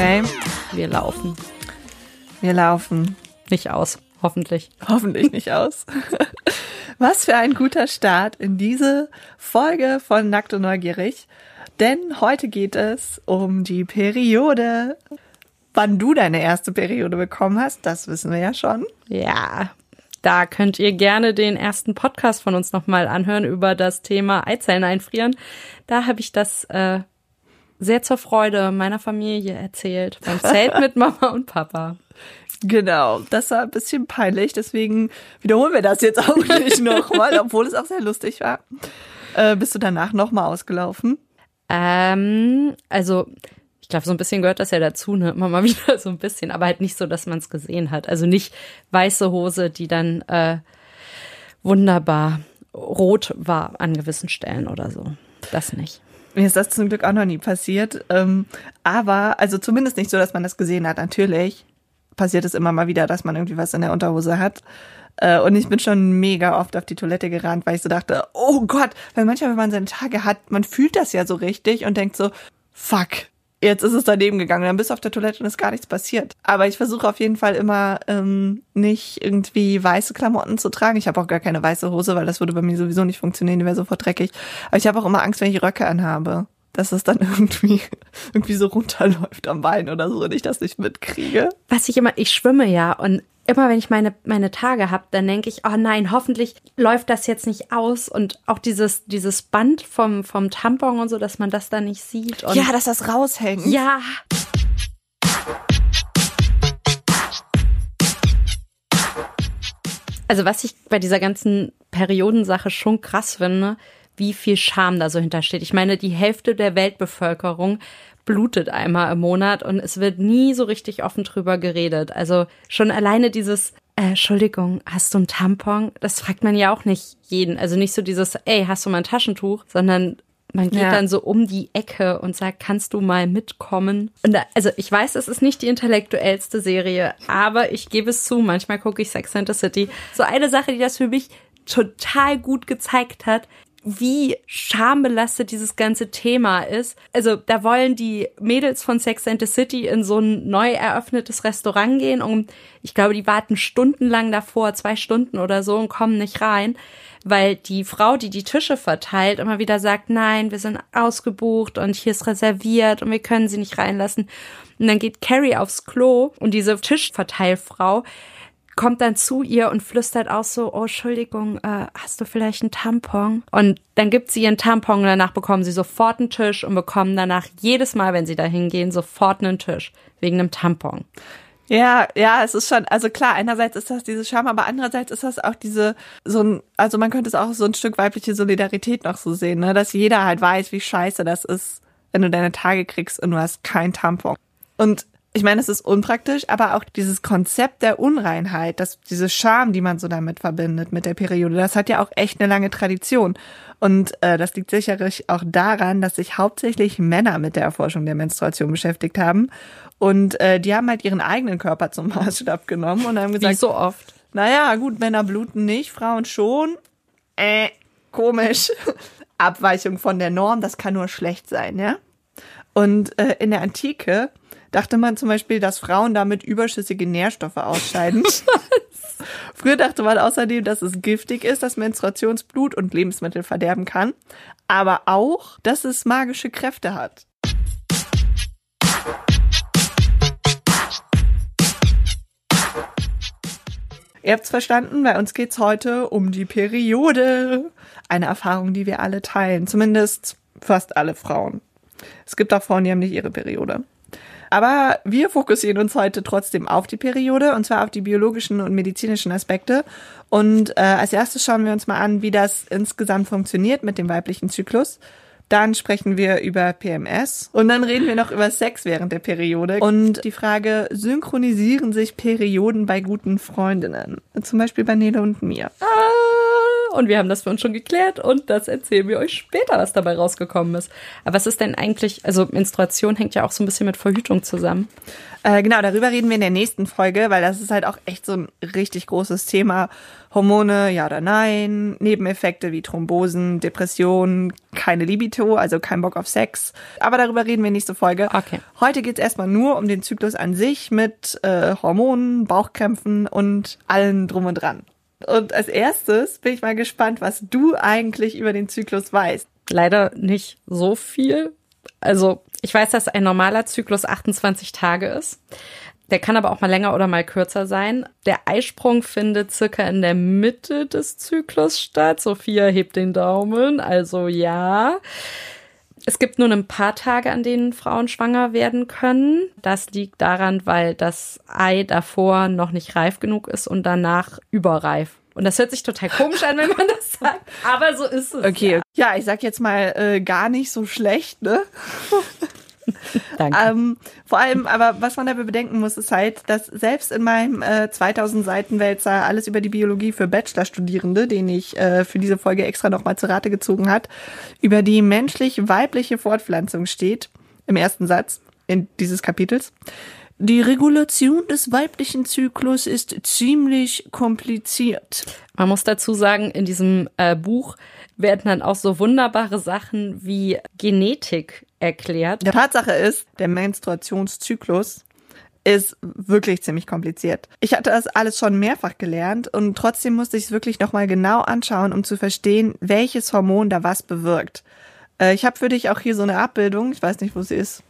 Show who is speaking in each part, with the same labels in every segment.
Speaker 1: Okay.
Speaker 2: Wir laufen.
Speaker 1: Wir laufen.
Speaker 2: Nicht aus, hoffentlich.
Speaker 1: Hoffentlich nicht aus. Was für ein guter Start in diese Folge von Nackt und Neugierig. Denn heute geht es um die Periode. Wann du deine erste Periode bekommen hast, das wissen wir ja schon.
Speaker 2: Ja, da könnt ihr gerne den ersten Podcast von uns nochmal anhören über das Thema Eizellen einfrieren. Da habe ich das äh, sehr zur Freude meiner Familie erzählt. Beim Zelt mit Mama und Papa.
Speaker 1: Genau, das war ein bisschen peinlich, deswegen wiederholen wir das jetzt auch nicht nochmal, obwohl es auch sehr lustig war. Äh, bist du danach nochmal ausgelaufen?
Speaker 2: Ähm, also ich glaube, so ein bisschen gehört das ja dazu, ne? Immer mal wieder so ein bisschen, aber halt nicht so, dass man es gesehen hat. Also nicht weiße Hose, die dann äh, wunderbar rot war an gewissen Stellen oder so. Das nicht.
Speaker 1: Mir ist das zum Glück auch noch nie passiert. Ähm, aber, also zumindest nicht so, dass man das gesehen hat. Natürlich passiert es immer mal wieder, dass man irgendwie was in der Unterhose hat. Äh, und ich bin schon mega oft auf die Toilette gerannt, weil ich so dachte, oh Gott, weil manchmal, wenn man seine Tage hat, man fühlt das ja so richtig und denkt so, fuck, jetzt ist es daneben gegangen. Dann bist du auf der Toilette und ist gar nichts passiert. Aber ich versuche auf jeden Fall immer ähm, nicht irgendwie weiße Klamotten zu tragen. Ich habe auch gar keine weiße Hose, weil das würde bei mir sowieso nicht funktionieren, die wäre sofort dreckig. Aber ich habe auch immer Angst, wenn ich Röcke anhabe. Dass es dann irgendwie, irgendwie so runterläuft am Bein oder so und ich das nicht mitkriege.
Speaker 2: Was ich immer, ich schwimme ja und immer wenn ich meine, meine Tage habe, dann denke ich, oh nein, hoffentlich läuft das jetzt nicht aus und auch dieses, dieses Band vom, vom Tampon und so, dass man das da nicht sieht.
Speaker 1: Ja, dass das raushängt.
Speaker 2: Ja. Also was ich bei dieser ganzen Periodensache schon krass finde, wie viel Scham da so hintersteht. Ich meine, die Hälfte der Weltbevölkerung blutet einmal im Monat und es wird nie so richtig offen drüber geredet. Also schon alleine dieses, äh, Entschuldigung, hast du ein Tampon? Das fragt man ja auch nicht jeden. Also nicht so dieses, ey, hast du mal ein Taschentuch? Sondern man geht ja. dann so um die Ecke und sagt, kannst du mal mitkommen? Und da, also ich weiß, es ist nicht die intellektuellste Serie, aber ich gebe es zu, manchmal gucke ich Sex and the City. So eine Sache, die das für mich total gut gezeigt hat, wie schambelastet dieses ganze Thema ist. Also da wollen die Mädels von Sex and the City in so ein neu eröffnetes Restaurant gehen und ich glaube, die warten stundenlang davor, zwei Stunden oder so und kommen nicht rein, weil die Frau, die die Tische verteilt, immer wieder sagt, nein, wir sind ausgebucht und hier ist reserviert und wir können sie nicht reinlassen. Und dann geht Carrie aufs Klo und diese Tischverteilfrau kommt dann zu ihr und flüstert auch so, oh, Entschuldigung, äh, hast du vielleicht einen Tampon? Und dann gibt sie ihren Tampon und danach bekommen sie sofort einen Tisch und bekommen danach jedes Mal, wenn sie da hingehen, sofort einen Tisch wegen einem Tampon.
Speaker 1: Ja, ja, es ist schon, also klar, einerseits ist das diese Scham, aber andererseits ist das auch diese, so ein, also man könnte es auch so ein Stück weibliche Solidarität noch so sehen, ne, dass jeder halt weiß, wie scheiße das ist, wenn du deine Tage kriegst und du hast kein Tampon. Und ich meine, es ist unpraktisch, aber auch dieses Konzept der Unreinheit, dass diese Scham, die man so damit verbindet mit der Periode, das hat ja auch echt eine lange Tradition. Und äh, das liegt sicherlich auch daran, dass sich hauptsächlich Männer mit der Erforschung der Menstruation beschäftigt haben. Und äh, die haben halt ihren eigenen Körper zum Maßstab genommen und haben gesagt,
Speaker 2: Wie so oft.
Speaker 1: Naja, gut, Männer bluten nicht, Frauen schon. Äh, komisch. Abweichung von der Norm, das kann nur schlecht sein, ja? Und äh, in der Antike dachte man zum Beispiel, dass Frauen damit überschüssige Nährstoffe ausscheiden. Früher dachte man außerdem, dass es giftig ist, dass Menstruationsblut und Lebensmittel verderben kann, aber auch, dass es magische Kräfte hat. Ihr habt's verstanden, bei uns geht's heute um die Periode. Eine Erfahrung, die wir alle teilen, zumindest fast alle Frauen. Es gibt auch Frauen, die haben nicht ihre Periode. Aber wir fokussieren uns heute trotzdem auf die Periode und zwar auf die biologischen und medizinischen Aspekte. Und äh, als erstes schauen wir uns mal an, wie das insgesamt funktioniert mit dem weiblichen Zyklus. Dann sprechen wir über PMS und dann reden wir noch über Sex während der Periode und die Frage, synchronisieren sich Perioden bei guten Freundinnen? Zum Beispiel bei Nele und mir. Ah.
Speaker 2: Und wir haben das für uns schon geklärt und das erzählen wir euch später, was dabei rausgekommen ist. Aber was ist denn eigentlich, also Menstruation hängt ja auch so ein bisschen mit Verhütung zusammen.
Speaker 1: Äh, genau, darüber reden wir in der nächsten Folge, weil das ist halt auch echt so ein richtig großes Thema. Hormone, ja oder nein, Nebeneffekte wie Thrombosen, Depressionen, keine Libido, also kein Bock auf Sex. Aber darüber reden wir in nächste Folge.
Speaker 2: Okay.
Speaker 1: Heute geht's erstmal nur um den Zyklus an sich mit äh, Hormonen, Bauchkrämpfen und allen drum und dran. Und als erstes bin ich mal gespannt, was du eigentlich über den Zyklus weißt.
Speaker 2: Leider nicht so viel. Also ich weiß, dass ein normaler Zyklus 28 Tage ist. Der kann aber auch mal länger oder mal kürzer sein. Der Eisprung findet circa in der Mitte des Zyklus statt. Sophia hebt den Daumen, also ja. Es gibt nur ein paar Tage, an denen Frauen schwanger werden können. Das liegt daran, weil das Ei davor noch nicht reif genug ist und danach überreif. Und das hört sich total komisch an, wenn man das sagt, aber so ist es.
Speaker 1: Okay, ja, ja ich sag jetzt mal äh, gar nicht so schlecht, ne?
Speaker 2: Danke.
Speaker 1: Ähm, vor allem, aber was man dabei bedenken muss, ist halt, dass selbst in meinem äh, 2000 Seiten Wälzer alles über die Biologie für Bachelorstudierende, den ich äh, für diese Folge extra nochmal zu Rate gezogen hat, über die menschlich-weibliche Fortpflanzung steht, im ersten Satz in dieses Kapitels. Die Regulation des weiblichen Zyklus ist ziemlich kompliziert.
Speaker 2: Man muss dazu sagen, in diesem äh, Buch werden dann auch so wunderbare Sachen wie Genetik erklärt.
Speaker 1: Der Tatsache ist, der Menstruationszyklus ist wirklich ziemlich kompliziert. Ich hatte das alles schon mehrfach gelernt und trotzdem musste ich es wirklich nochmal genau anschauen, um zu verstehen, welches Hormon da was bewirkt. Äh, ich habe für dich auch hier so eine Abbildung, ich weiß nicht, wo sie ist.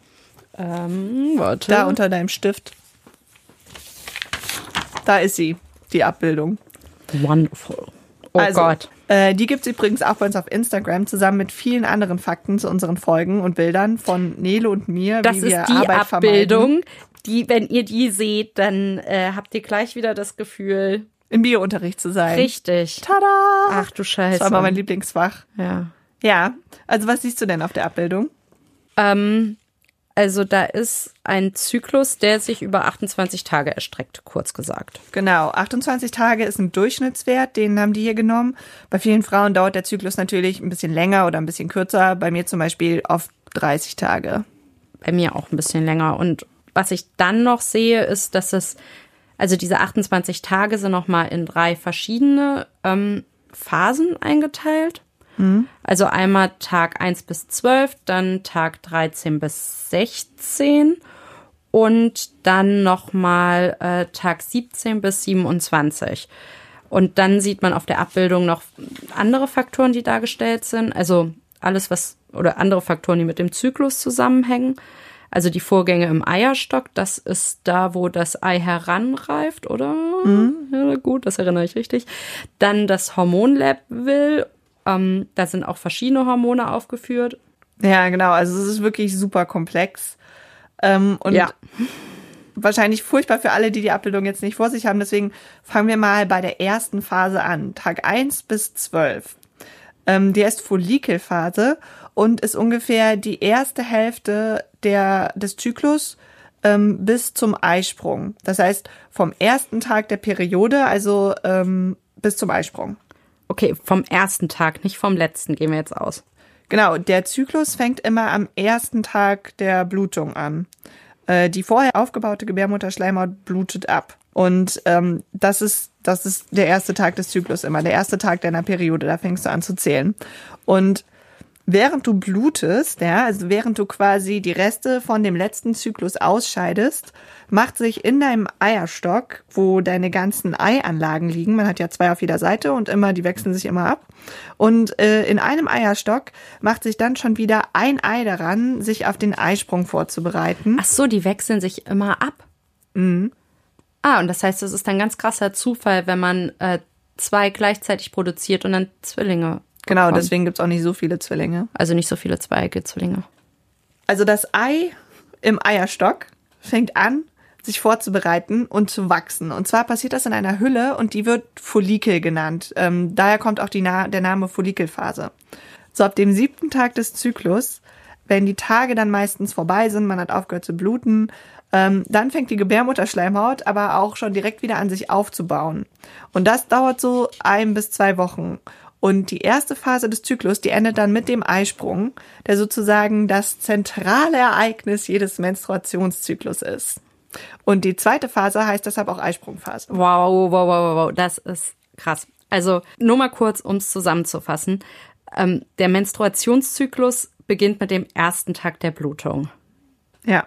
Speaker 2: Ähm, warte.
Speaker 1: Da unter deinem Stift. Da ist sie, die Abbildung.
Speaker 2: Wonderful. Oh
Speaker 1: also,
Speaker 2: Gott.
Speaker 1: Äh, die gibt's übrigens auch bei uns auf Instagram, zusammen mit vielen anderen Fakten zu unseren Folgen und Bildern von Nele und mir,
Speaker 2: Das
Speaker 1: wie
Speaker 2: ist
Speaker 1: wir
Speaker 2: die
Speaker 1: Arbeit
Speaker 2: Abbildung,
Speaker 1: vermeiden.
Speaker 2: die, wenn ihr die seht, dann äh, habt ihr gleich wieder das Gefühl,
Speaker 1: Im Biounterricht zu sein.
Speaker 2: richtig.
Speaker 1: Tada!
Speaker 2: Ach du Scheiße.
Speaker 1: Das war mal mein Lieblingsfach.
Speaker 2: ja.
Speaker 1: Ja, also was siehst du denn auf der Abbildung?
Speaker 2: Ähm, also da ist ein Zyklus, der sich über 28 Tage erstreckt, kurz gesagt.
Speaker 1: Genau, 28 Tage ist ein Durchschnittswert, den haben die hier genommen. Bei vielen Frauen dauert der Zyklus natürlich ein bisschen länger oder ein bisschen kürzer. Bei mir zum Beispiel oft 30 Tage.
Speaker 2: Bei mir auch ein bisschen länger. Und was ich dann noch sehe, ist, dass es, also diese 28 Tage sind nochmal in drei verschiedene ähm, Phasen eingeteilt. Also einmal Tag 1 bis 12, dann Tag 13 bis 16 und dann nochmal äh, Tag 17 bis 27. Und dann sieht man auf der Abbildung noch andere Faktoren, die dargestellt sind. Also alles, was oder andere Faktoren, die mit dem Zyklus zusammenhängen. Also die Vorgänge im Eierstock, das ist da, wo das Ei heranreift, oder? Ja, gut, das erinnere ich richtig. Dann das Hormonlevel. Ähm, da sind auch verschiedene Hormone aufgeführt.
Speaker 1: Ja, genau. Also es ist wirklich super komplex. Ähm, und
Speaker 2: Ja.
Speaker 1: wahrscheinlich furchtbar für alle, die die Abbildung jetzt nicht vor sich haben. Deswegen fangen wir mal bei der ersten Phase an. Tag 1 bis 12. Ähm, die ist Follikelphase und ist ungefähr die erste Hälfte der, des Zyklus ähm, bis zum Eisprung. Das heißt, vom ersten Tag der Periode, also ähm, bis zum Eisprung.
Speaker 2: Okay, vom ersten Tag, nicht vom letzten, gehen wir jetzt aus.
Speaker 1: Genau, der Zyklus fängt immer am ersten Tag der Blutung an. Äh, die vorher aufgebaute Gebärmutterschleimhaut blutet ab. Und ähm, das ist das ist der erste Tag des Zyklus immer, der erste Tag deiner Periode. Da fängst du an zu zählen. Und während du blutest, ja, also während du quasi die Reste von dem letzten Zyklus ausscheidest, macht sich in deinem Eierstock, wo deine ganzen Eianlagen liegen, man hat ja zwei auf jeder Seite und immer, die wechseln sich immer ab. Und äh, in einem Eierstock macht sich dann schon wieder ein Ei daran, sich auf den Eisprung vorzubereiten.
Speaker 2: Ach so, die wechseln sich immer ab. Ah, und das heißt, es ist ein ganz krasser Zufall, wenn man äh, zwei gleichzeitig produziert und dann Zwillinge.
Speaker 1: Genau,
Speaker 2: bekommt.
Speaker 1: deswegen gibt's auch nicht so viele Zwillinge.
Speaker 2: Also nicht so viele zweige Zwillinge.
Speaker 1: Also das Ei im Eierstock fängt an, sich vorzubereiten und zu wachsen. Und zwar passiert das in einer Hülle und die wird Follikel genannt. Ähm, daher kommt auch Na der Name Follikelphase. So ab dem siebten Tag des Zyklus, wenn die Tage dann meistens vorbei sind, man hat aufgehört zu bluten, ähm, dann fängt die Gebärmutterschleimhaut aber auch schon direkt wieder an sich aufzubauen. Und das dauert so ein bis zwei Wochen. Und die erste Phase des Zyklus, die endet dann mit dem Eisprung, der sozusagen das zentrale Ereignis jedes Menstruationszyklus ist. Und die zweite Phase heißt deshalb auch Eisprungphase.
Speaker 2: Wow, wow, wow, wow, wow, das ist krass. Also nur mal kurz, um es zusammenzufassen. Ähm, der Menstruationszyklus beginnt mit dem ersten Tag der Blutung.
Speaker 1: Ja.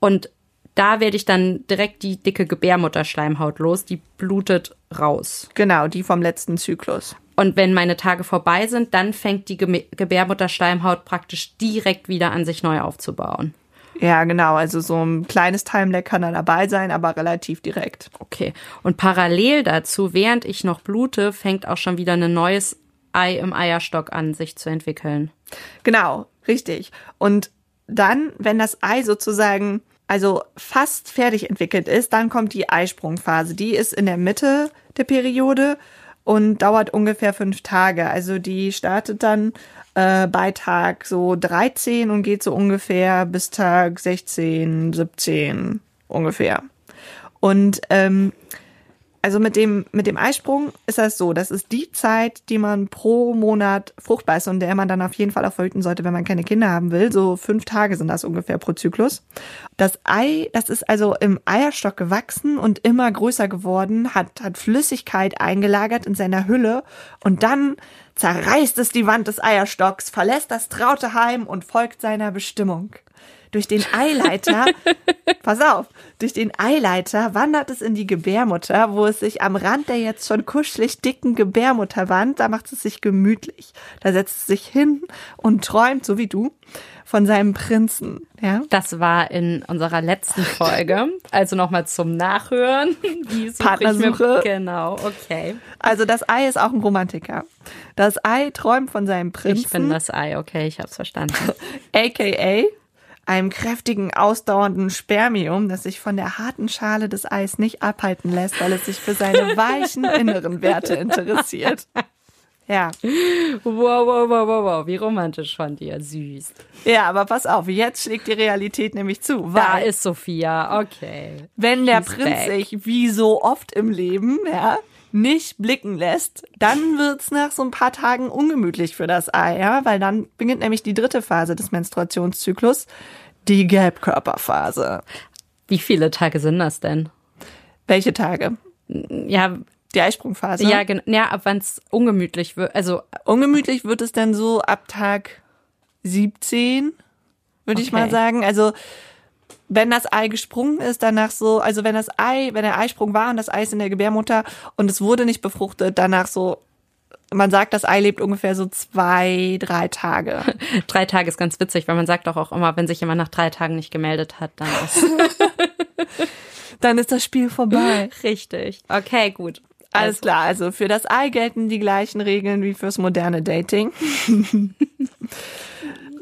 Speaker 2: Und da werde ich dann direkt die dicke Gebärmutterschleimhaut los, die blutet raus.
Speaker 1: Genau, die vom letzten Zyklus.
Speaker 2: Und wenn meine Tage vorbei sind, dann fängt die Ge Gebärmutterschleimhaut praktisch direkt wieder an sich neu aufzubauen.
Speaker 1: Ja, genau. Also so ein kleines Timelag kann da dabei sein, aber relativ direkt.
Speaker 2: Okay. Und parallel dazu, während ich noch blute, fängt auch schon wieder ein neues Ei im Eierstock an, sich zu entwickeln.
Speaker 1: Genau, richtig. Und dann, wenn das Ei sozusagen also fast fertig entwickelt ist, dann kommt die Eisprungphase. Die ist in der Mitte der Periode und dauert ungefähr fünf Tage. Also die startet dann äh, bei Tag so 13 und geht so ungefähr bis Tag 16, 17 ungefähr. Und ähm, also mit dem, mit dem Eisprung ist das so, das ist die Zeit, die man pro Monat fruchtbar ist und der man dann auf jeden Fall verhüten sollte, wenn man keine Kinder haben will. So fünf Tage sind das ungefähr pro Zyklus. Das Ei, das ist also im Eierstock gewachsen und immer größer geworden, hat, hat Flüssigkeit eingelagert in seiner Hülle und dann zerreißt es die Wand des Eierstocks, verlässt das traute Heim und folgt seiner Bestimmung. Durch den Eileiter, pass auf, durch den Eileiter wandert es in die Gebärmutter, wo es sich am Rand der jetzt schon kuschelig dicken Gebärmutterwand, da macht es sich gemütlich. Da setzt es sich hin und träumt, so wie du, von seinem Prinzen. Ja?
Speaker 2: Das war in unserer letzten Folge. Also nochmal zum Nachhören.
Speaker 1: Wie Partnersuche.
Speaker 2: Genau, okay.
Speaker 1: Also das Ei ist auch ein Romantiker. Das Ei träumt von seinem Prinzen.
Speaker 2: Ich bin das Ei, okay, ich hab's verstanden.
Speaker 1: AKA einem kräftigen, ausdauernden Spermium, das sich von der harten Schale des Eis nicht abhalten lässt, weil es sich für seine weichen inneren Werte interessiert. Ja.
Speaker 2: Wow, wow, wow, wow, wow, wie romantisch von dir, süß.
Speaker 1: Ja, aber pass auf, jetzt schlägt die Realität nämlich zu.
Speaker 2: da ist Sophia, okay.
Speaker 1: Wenn der She's Prinz back. sich, wie so oft im Leben, ja, nicht blicken lässt, dann wird's nach so ein paar Tagen ungemütlich für das Ei, ja, weil dann beginnt nämlich die dritte Phase des Menstruationszyklus, die Gelbkörperphase.
Speaker 2: Wie viele Tage sind das denn?
Speaker 1: Welche Tage?
Speaker 2: Ja,
Speaker 1: die Eisprungphase.
Speaker 2: Ja, genau. Ja, ab wann es ungemütlich wird. Also
Speaker 1: ungemütlich wird es dann so ab Tag 17, würde okay. ich mal sagen. Also wenn das Ei gesprungen ist, danach so, also wenn das Ei, wenn der Eisprung war und das Ei ist in der Gebärmutter und es wurde nicht befruchtet, danach so, man sagt, das Ei lebt ungefähr so zwei, drei Tage.
Speaker 2: drei Tage ist ganz witzig, weil man sagt doch auch immer, wenn sich jemand nach drei Tagen nicht gemeldet hat, dann ist,
Speaker 1: dann ist das Spiel vorbei.
Speaker 2: Richtig. Okay, gut.
Speaker 1: Alles also. klar, also für das Ei gelten die gleichen Regeln wie fürs moderne Dating.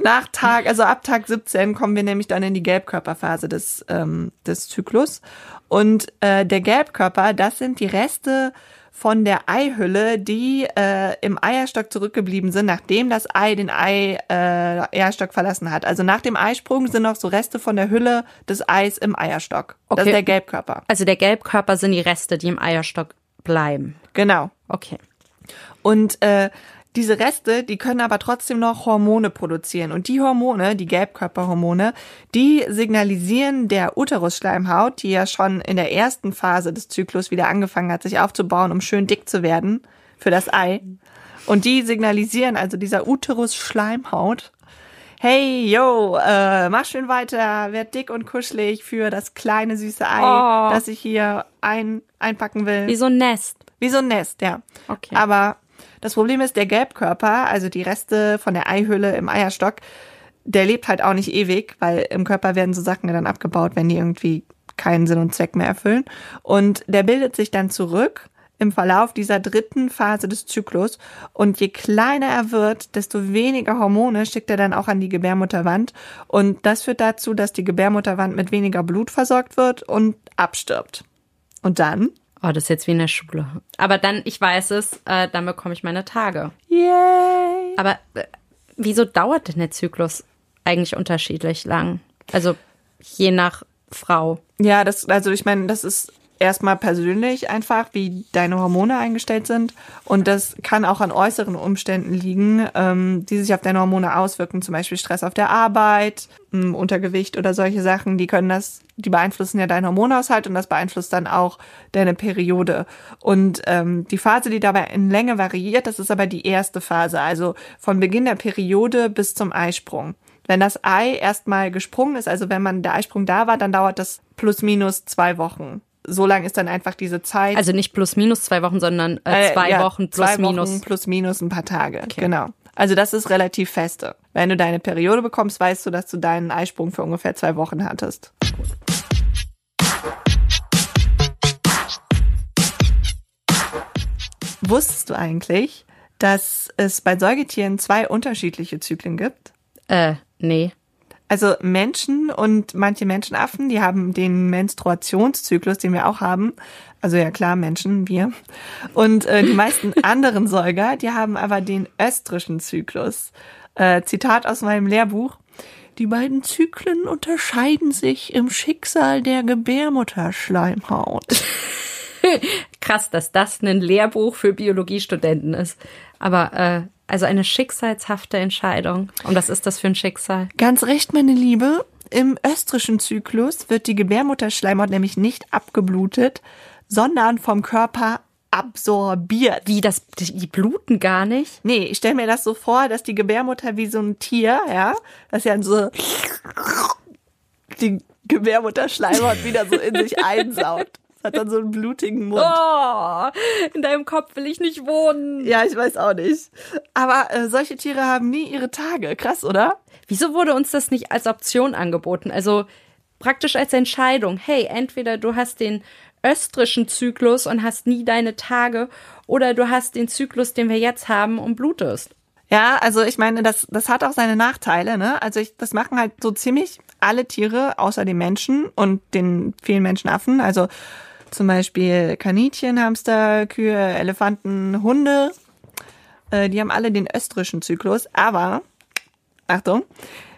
Speaker 1: Nach Tag, also ab Tag 17 kommen wir nämlich dann in die Gelbkörperphase des, ähm, des Zyklus. Und äh, der Gelbkörper, das sind die Reste von der Eihülle, die äh, im Eierstock zurückgeblieben sind, nachdem das Ei den Ei, äh, Eierstock verlassen hat. Also nach dem Eisprung sind noch so Reste von der Hülle des Eis im Eierstock. Okay. Das ist der Gelbkörper.
Speaker 2: Also der Gelbkörper sind die Reste, die im Eierstock bleiben.
Speaker 1: Genau.
Speaker 2: Okay.
Speaker 1: Und äh, diese Reste, die können aber trotzdem noch Hormone produzieren. Und die Hormone, die Gelbkörperhormone, die signalisieren der Uterusschleimhaut, die ja schon in der ersten Phase des Zyklus wieder angefangen hat, sich aufzubauen, um schön dick zu werden für das Ei. Und die signalisieren also dieser Uterusschleimhaut, hey, yo, äh, mach schön weiter, werd dick und kuschelig für das kleine süße Ei, oh. das ich hier ein, einpacken will.
Speaker 2: Wie so ein Nest.
Speaker 1: Wie so ein Nest, ja.
Speaker 2: Okay.
Speaker 1: Aber das Problem ist, der Gelbkörper, also die Reste von der Eihülle im Eierstock, der lebt halt auch nicht ewig, weil im Körper werden so Sachen dann abgebaut, wenn die irgendwie keinen Sinn und Zweck mehr erfüllen. Und der bildet sich dann zurück im Verlauf dieser dritten Phase des Zyklus. Und je kleiner er wird, desto weniger Hormone schickt er dann auch an die Gebärmutterwand. Und das führt dazu, dass die Gebärmutterwand mit weniger Blut versorgt wird und abstirbt. Und dann
Speaker 2: Oh, das ist jetzt wie in der Schule. Aber dann, ich weiß es, äh, dann bekomme ich meine Tage.
Speaker 1: Yay!
Speaker 2: Aber äh, wieso dauert denn der Zyklus eigentlich unterschiedlich lang? Also je nach Frau.
Speaker 1: Ja, das, also ich meine, das ist erstmal persönlich einfach, wie deine Hormone eingestellt sind. Und das kann auch an äußeren Umständen liegen, ähm, die sich auf deine Hormone auswirken, zum Beispiel Stress auf der Arbeit, ähm, Untergewicht oder solche Sachen. Die können das, die beeinflussen ja deinen Hormonaushalt und das beeinflusst dann auch deine Periode. Und ähm, die Phase, die dabei in Länge variiert, das ist aber die erste Phase, also von Beginn der Periode bis zum Eisprung. Wenn das Ei erstmal gesprungen ist, also wenn man der Eisprung da war, dann dauert das plus minus zwei Wochen so lang ist dann einfach diese Zeit.
Speaker 2: Also nicht plus minus zwei Wochen, sondern äh, zwei äh, ja, Wochen plus zwei minus. Wochen
Speaker 1: plus minus ein paar Tage. Okay. Genau. Also das ist relativ feste. Wenn du deine Periode bekommst, weißt du, dass du deinen Eisprung für ungefähr zwei Wochen hattest. Wusstest du eigentlich, dass es bei Säugetieren zwei unterschiedliche Zyklen gibt?
Speaker 2: Äh, nee.
Speaker 1: Also Menschen und manche Menschenaffen, die haben den Menstruationszyklus, den wir auch haben. Also ja klar, Menschen, wir. Und äh, die meisten anderen Säuger, die haben aber den östrischen Zyklus. Äh, Zitat aus meinem Lehrbuch. Die beiden Zyklen unterscheiden sich im Schicksal der Gebärmutterschleimhaut.
Speaker 2: Krass, dass das ein Lehrbuch für Biologiestudenten ist. Aber äh, also eine schicksalshafte Entscheidung. Und was ist das für ein Schicksal?
Speaker 1: Ganz recht, meine Liebe. Im östrischen Zyklus wird die Gebärmutterschleimhaut nämlich nicht abgeblutet, sondern vom Körper absorbiert.
Speaker 2: Wie, das, die bluten gar nicht?
Speaker 1: Nee, ich stelle mir das so vor, dass die Gebärmutter wie so ein Tier, ja, das ja so die Gebärmutterschleimhaut wieder so in sich einsaugt hat dann so einen blutigen Mund.
Speaker 2: Oh, in deinem Kopf will ich nicht wohnen.
Speaker 1: Ja, ich weiß auch nicht. Aber äh, solche Tiere haben nie ihre Tage. Krass, oder?
Speaker 2: Wieso wurde uns das nicht als Option angeboten? Also praktisch als Entscheidung. Hey, entweder du hast den östrischen Zyklus und hast nie deine Tage oder du hast den Zyklus, den wir jetzt haben und blutest.
Speaker 1: Ja, also ich meine, das, das hat auch seine Nachteile, ne? Also ich, das machen halt so ziemlich alle Tiere außer den Menschen und den vielen Menschenaffen. Also zum Beispiel Kaninchen, Hamster, Kühe, Elefanten, Hunde. Äh, die haben alle den östrischen Zyklus. Aber, Achtung,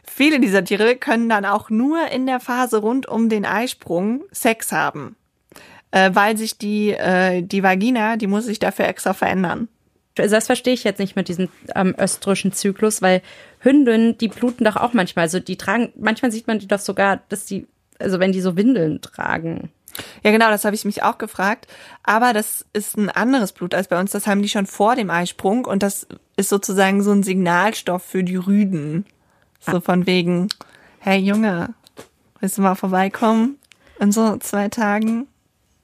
Speaker 1: viele dieser Tiere können dann auch nur in der Phase rund um den Eisprung Sex haben. Äh, weil sich die, äh, die Vagina, die muss sich dafür extra verändern.
Speaker 2: Also das verstehe ich jetzt nicht mit diesem ähm, östrischen Zyklus, weil Hündinnen, die bluten doch auch manchmal. Also die tragen, manchmal sieht man die doch sogar, dass die, also wenn die so Windeln tragen.
Speaker 1: Ja, genau, das habe ich mich auch gefragt. Aber das ist ein anderes Blut als bei uns. Das haben die schon vor dem Eisprung und das ist sozusagen so ein Signalstoff für die Rüden. So ah. von wegen, hey Junge, willst du mal vorbeikommen in so zwei Tagen?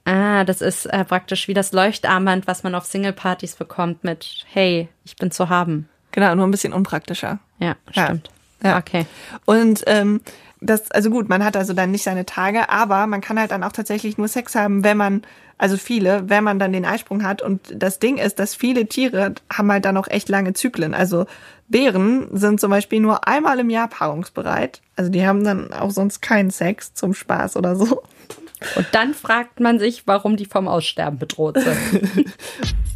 Speaker 2: Ah, das ist äh, praktisch wie das Leuchtarmband, was man auf Singlepartys bekommt mit Hey, ich bin zu haben.
Speaker 1: Genau, nur ein bisschen unpraktischer.
Speaker 2: Ja, stimmt.
Speaker 1: Ja. ja. Okay. Und ähm, das, also gut, man hat also dann nicht seine Tage, aber man kann halt dann auch tatsächlich nur Sex haben, wenn man, also viele, wenn man dann den Eisprung hat. Und das Ding ist, dass viele Tiere haben halt dann auch echt lange Zyklen. Also Bären sind zum Beispiel nur einmal im Jahr paarungsbereit. Also die haben dann auch sonst keinen Sex zum Spaß oder so.
Speaker 2: Und dann fragt man sich, warum die vom Aussterben bedroht sind.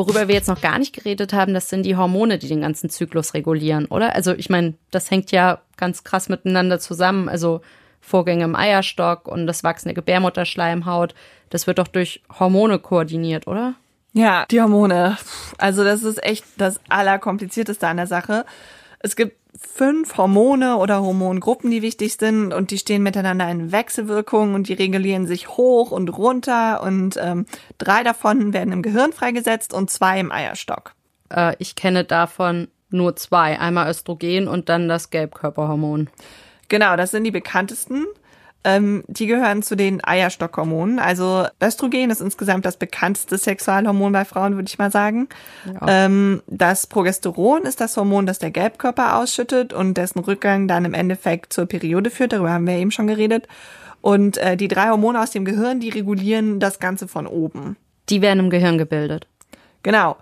Speaker 2: Worüber wir jetzt noch gar nicht geredet haben, das sind die Hormone, die den ganzen Zyklus regulieren, oder? Also ich meine, das hängt ja ganz krass miteinander zusammen. Also Vorgänge im Eierstock und das wachsende Gebärmutterschleimhaut, das wird doch durch Hormone koordiniert, oder?
Speaker 1: Ja, die Hormone. Also das ist echt das Allerkomplizierteste an der Sache. Es gibt fünf Hormone oder Hormongruppen, die wichtig sind und die stehen miteinander in Wechselwirkung und die regulieren sich hoch und runter und ähm, drei davon werden im Gehirn freigesetzt und zwei im Eierstock.
Speaker 2: Äh, ich kenne davon nur zwei, einmal Östrogen und dann das Gelbkörperhormon.
Speaker 1: Genau, das sind die bekanntesten. Ähm, die gehören zu den Eierstockhormonen. Also Östrogen ist insgesamt das bekannteste Sexualhormon bei Frauen, würde ich mal sagen. Ja. Ähm, das Progesteron ist das Hormon, das der Gelbkörper ausschüttet und dessen Rückgang dann im Endeffekt zur Periode führt. Darüber haben wir eben schon geredet. Und äh, die drei Hormone aus dem Gehirn, die regulieren das Ganze von oben.
Speaker 2: Die werden im Gehirn gebildet.
Speaker 1: Genau.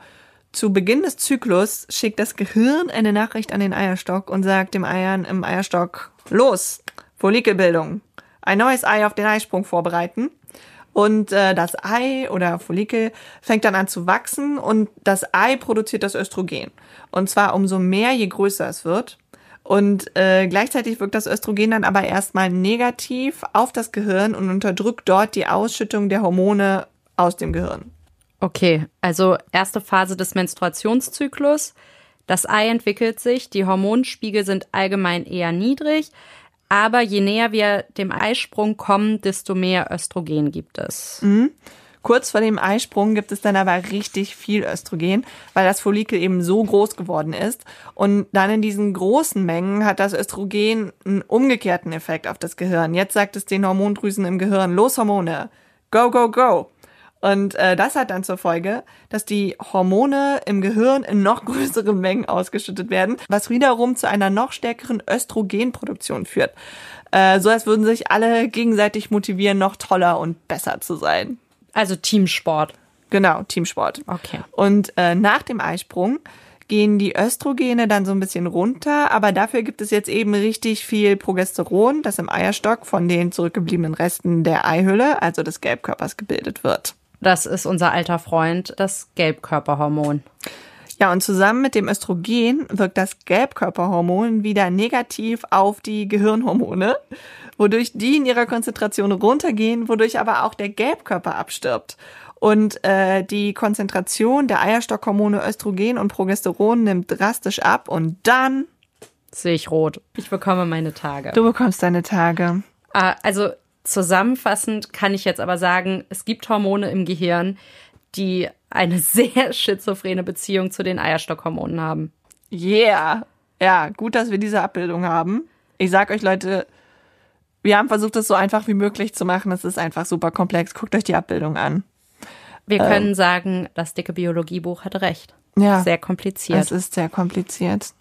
Speaker 1: Zu Beginn des Zyklus schickt das Gehirn eine Nachricht an den Eierstock und sagt dem Eiern im Eierstock, los, Follikelbildung, ein neues Ei auf den Eisprung vorbereiten. Und äh, das Ei oder Follikel fängt dann an zu wachsen und das Ei produziert das Östrogen. Und zwar umso mehr, je größer es wird. Und äh, gleichzeitig wirkt das Östrogen dann aber erstmal negativ auf das Gehirn und unterdrückt dort die Ausschüttung der Hormone aus dem Gehirn.
Speaker 2: Okay, also erste Phase des Menstruationszyklus. Das Ei entwickelt sich, die Hormonspiegel sind allgemein eher niedrig, aber je näher wir dem Eisprung kommen, desto mehr Östrogen gibt es.
Speaker 1: Mhm. Kurz vor dem Eisprung gibt es dann aber richtig viel Östrogen, weil das Follikel eben so groß geworden ist. Und dann in diesen großen Mengen hat das Östrogen einen umgekehrten Effekt auf das Gehirn. Jetzt sagt es den Hormondrüsen im Gehirn, los Hormone, go, go, go. Und äh, das hat dann zur Folge, dass die Hormone im Gehirn in noch größeren Mengen ausgeschüttet werden, was wiederum zu einer noch stärkeren Östrogenproduktion führt. Äh, so als würden sich alle gegenseitig motivieren, noch toller und besser zu sein.
Speaker 2: Also Teamsport.
Speaker 1: Genau, Teamsport.
Speaker 2: Okay.
Speaker 1: Und äh, nach dem Eisprung gehen die Östrogene dann so ein bisschen runter, aber dafür gibt es jetzt eben richtig viel Progesteron, das im Eierstock von den zurückgebliebenen Resten der Eihülle, also des Gelbkörpers, gebildet wird.
Speaker 2: Das ist unser alter Freund, das Gelbkörperhormon.
Speaker 1: Ja, und zusammen mit dem Östrogen wirkt das Gelbkörperhormon wieder negativ auf die Gehirnhormone, wodurch die in ihrer Konzentration runtergehen, wodurch aber auch der Gelbkörper abstirbt. Und äh, die Konzentration der Eierstockhormone Östrogen und Progesteron nimmt drastisch ab und dann
Speaker 2: sehe ich rot. Ich bekomme meine Tage.
Speaker 1: Du bekommst deine Tage.
Speaker 2: Ah, also zusammenfassend kann ich jetzt aber sagen, es gibt Hormone im Gehirn, die eine sehr schizophrene Beziehung zu den Eierstockhormonen haben.
Speaker 1: Yeah. Ja, gut, dass wir diese Abbildung haben. Ich sag euch Leute, wir haben versucht, es so einfach wie möglich zu machen. Es ist einfach super komplex. Guckt euch die Abbildung an.
Speaker 2: Wir können ähm, sagen, das dicke Biologiebuch hatte recht.
Speaker 1: Ja.
Speaker 2: Sehr kompliziert.
Speaker 1: Es ist sehr kompliziert.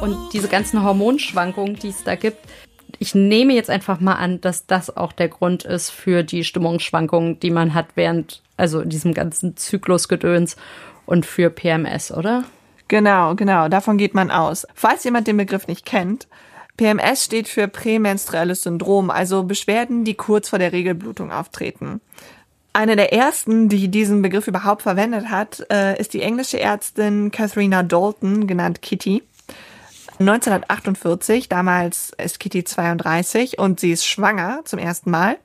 Speaker 2: Und diese ganzen Hormonschwankungen, die es da gibt, ich nehme jetzt einfach mal an, dass das auch der Grund ist für die Stimmungsschwankungen, die man hat während, also diesem ganzen Zyklusgedöns und für PMS, oder?
Speaker 1: Genau, genau, davon geht man aus. Falls jemand den Begriff nicht kennt, PMS steht für prämenstruelles Syndrom, also Beschwerden, die kurz vor der Regelblutung auftreten. Eine der ersten, die diesen Begriff überhaupt verwendet hat, äh, ist die englische Ärztin Katharina Dalton, genannt Kitty. 1948, damals ist Kitty 32 und sie ist schwanger zum ersten Mal.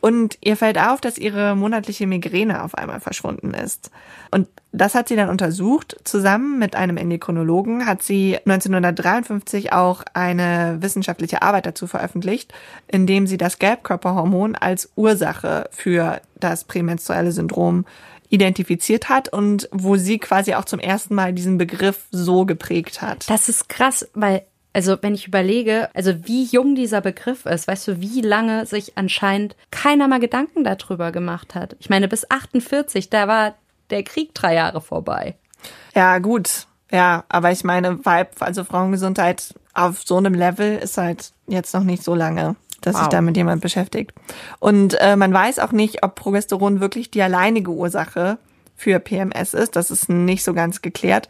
Speaker 1: Und ihr fällt auf, dass ihre monatliche Migräne auf einmal verschwunden ist. Und das hat sie dann untersucht. Zusammen mit einem Endokrinologen hat sie 1953 auch eine wissenschaftliche Arbeit dazu veröffentlicht, in dem sie das Gelbkörperhormon als Ursache für das prämenstruelle Syndrom identifiziert hat und wo sie quasi auch zum ersten Mal diesen Begriff so geprägt hat.
Speaker 2: Das ist krass, weil also wenn ich überlege, also wie jung dieser Begriff ist, weißt du, wie lange sich anscheinend keiner mal Gedanken darüber gemacht hat. Ich meine, bis 48, da war der Krieg drei Jahre vorbei.
Speaker 1: Ja, gut. Ja, aber ich meine, Weib, also Frauengesundheit auf so einem Level ist halt jetzt noch nicht so lange, dass wow. sich damit jemand beschäftigt. Und äh, man weiß auch nicht, ob Progesteron wirklich die alleinige Ursache für PMS ist. Das ist nicht so ganz geklärt.